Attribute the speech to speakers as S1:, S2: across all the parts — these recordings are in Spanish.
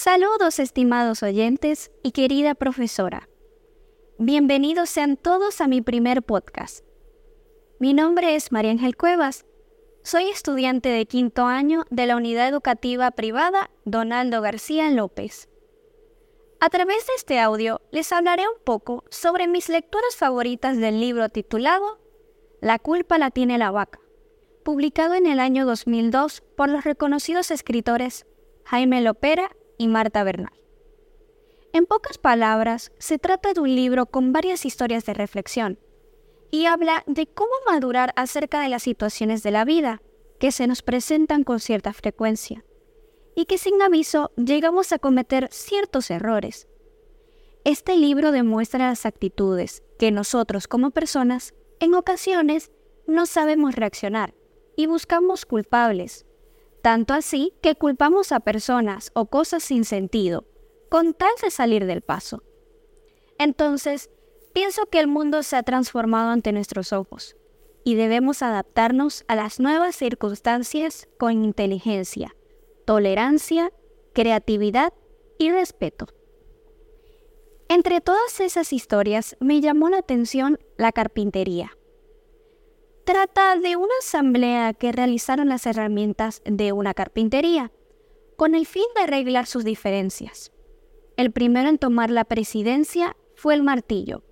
S1: Saludos estimados oyentes y querida profesora. Bienvenidos sean todos a mi primer podcast. Mi nombre es María Ángel Cuevas. Soy estudiante de quinto año de la unidad educativa privada Donaldo García López. A través de este audio les hablaré un poco sobre mis lecturas favoritas del libro titulado La culpa la tiene la vaca, publicado en el año 2002 por los reconocidos escritores Jaime Lopera y Marta Bernal. En pocas palabras, se trata de un libro con varias historias de reflexión y habla de cómo madurar acerca de las situaciones de la vida que se nos presentan con cierta frecuencia y que sin aviso llegamos a cometer ciertos errores. Este libro demuestra las actitudes que nosotros como personas en ocasiones no sabemos reaccionar y buscamos culpables tanto así que culpamos a personas o cosas sin sentido, con tal de salir del paso. Entonces, pienso que el mundo se ha transformado ante nuestros ojos y debemos adaptarnos a las nuevas circunstancias con inteligencia, tolerancia, creatividad y respeto. Entre todas esas historias me llamó la atención la carpintería trata de una asamblea que realizaron las herramientas de una carpintería, con el fin de arreglar sus diferencias. El primero en tomar la presidencia fue el martillo.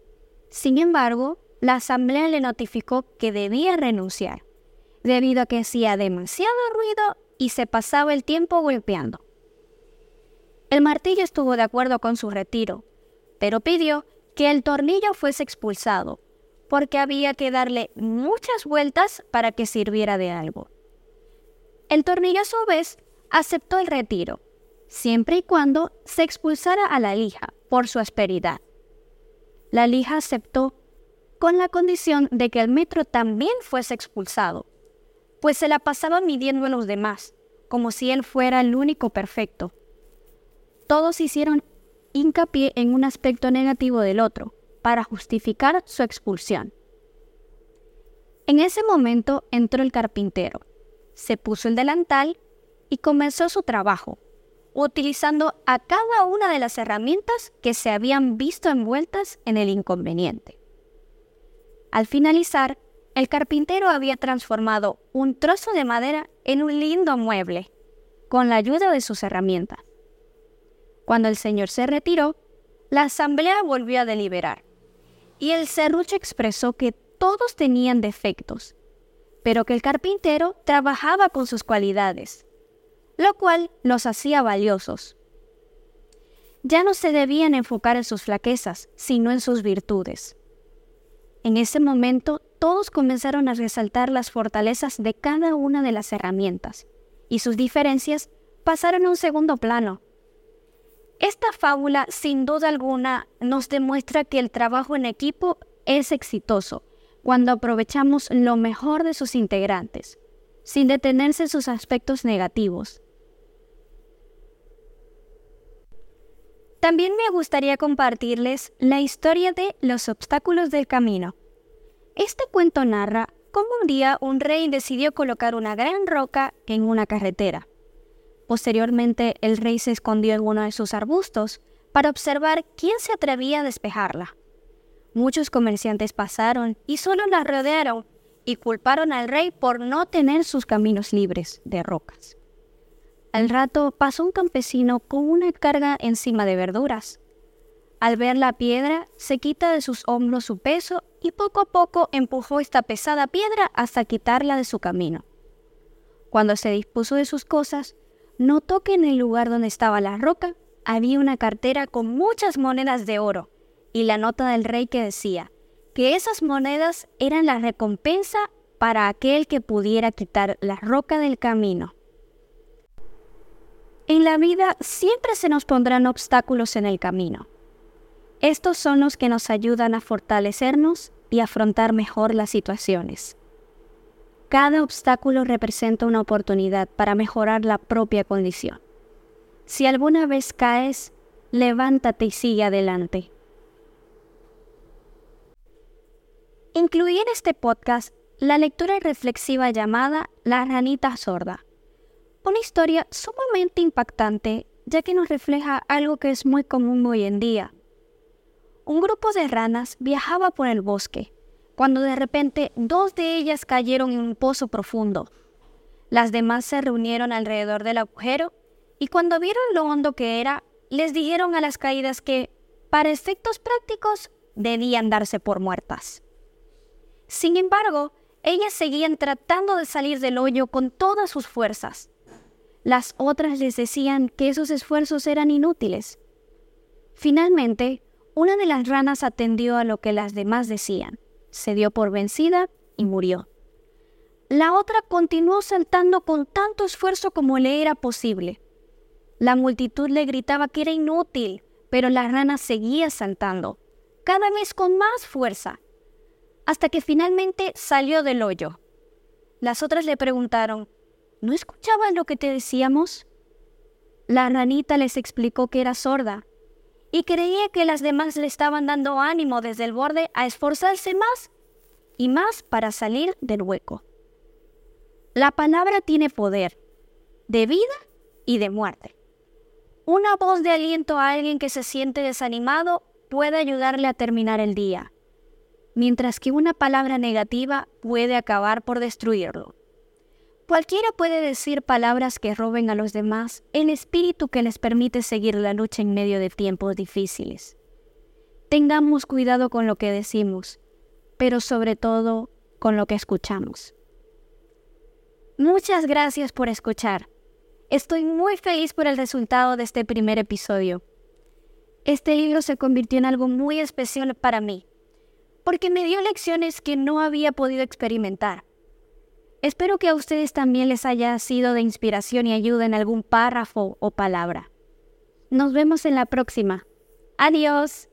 S1: Sin embargo, la asamblea le notificó que debía renunciar, debido a que hacía demasiado ruido y se pasaba el tiempo golpeando. El martillo estuvo de acuerdo con su retiro, pero pidió que el tornillo fuese expulsado porque había que darle muchas vueltas para que sirviera de algo. El tornillo a su vez aceptó el retiro, siempre y cuando se expulsara a la lija por su asperidad. La lija aceptó con la condición de que el metro también fuese expulsado, pues se la pasaba midiendo a los demás, como si él fuera el único perfecto. Todos hicieron hincapié en un aspecto negativo del otro, para justificar su expulsión. En ese momento entró el carpintero, se puso el delantal y comenzó su trabajo, utilizando a cada una de las herramientas que se habían visto envueltas en el inconveniente. Al finalizar, el carpintero había transformado un trozo de madera en un lindo mueble, con la ayuda de sus herramientas. Cuando el señor se retiró, la asamblea volvió a deliberar y el serrucho expresó que todos tenían defectos, pero que el carpintero trabajaba con sus cualidades, lo cual los hacía valiosos. Ya no se debían enfocar en sus flaquezas, sino en sus virtudes. En ese momento todos comenzaron a resaltar las fortalezas de cada una de las herramientas, y sus diferencias pasaron a un segundo plano. Esta fábula, sin duda alguna, nos demuestra que el trabajo en equipo es exitoso cuando aprovechamos lo mejor de sus integrantes, sin detenerse en sus aspectos negativos. También me gustaría compartirles la historia de los obstáculos del camino. Este cuento narra cómo un día un rey decidió colocar una gran roca en una carretera. Posteriormente, el rey se escondió en uno de sus arbustos para observar quién se atrevía a despejarla. Muchos comerciantes pasaron y solo la rodearon y culparon al rey por no tener sus caminos libres de rocas. Al rato pasó un campesino con una carga encima de verduras. Al ver la piedra, se quita de sus hombros su peso y poco a poco empujó esta pesada piedra hasta quitarla de su camino. Cuando se dispuso de sus cosas, notó que en el lugar donde estaba la roca había una cartera con muchas monedas de oro y la nota del rey que decía que esas monedas eran la recompensa para aquel que pudiera quitar la roca del camino. En la vida siempre se nos pondrán obstáculos en el camino. Estos son los que nos ayudan a fortalecernos y afrontar mejor las situaciones. Cada obstáculo representa una oportunidad para mejorar la propia condición. Si alguna vez caes, levántate y sigue adelante. Incluí en este podcast la lectura reflexiva llamada La ranita sorda, una historia sumamente impactante ya que nos refleja algo que es muy común hoy en día. Un grupo de ranas viajaba por el bosque, cuando de repente dos de ellas cayeron en un pozo profundo. Las demás se reunieron alrededor del agujero y cuando vieron lo hondo que era, les dijeron a las caídas que, para efectos prácticos, debían darse por muertas. Sin embargo, ellas seguían tratando de salir del hoyo con todas sus fuerzas. Las otras les decían que esos esfuerzos eran inútiles. Finalmente, una de las ranas atendió a lo que las demás decían, se dio por vencida y murió. La otra continuó saltando con tanto esfuerzo como le era posible. La multitud le gritaba que era inútil, pero la rana seguía saltando, cada vez con más fuerza, hasta que finalmente salió del hoyo. Las otras le preguntaron, ¿no escuchabas lo que te decíamos? La ranita les explicó que era sorda y creía que las demás le estaban dando ánimo desde el borde a esforzarse más y más para salir del hueco. La palabra tiene poder, de vida y de muerte. Una voz de aliento a alguien que se siente desanimado puede ayudarle a terminar el día, mientras que una palabra negativa puede acabar por destruirlo. Cualquiera puede decir palabras que roben a los demás el espíritu que les permite seguir la lucha en medio de tiempos difíciles. Tengamos cuidado con lo que decimos, pero sobre todo con lo que escuchamos. Muchas gracias por escuchar. Estoy muy feliz por el resultado de este primer episodio. Este libro se convirtió en algo muy especial para mí, porque me dio lecciones que no había podido experimentar. Espero que a ustedes también les haya sido de inspiración y ayuda en algún párrafo o palabra. Nos vemos en la próxima. Adiós.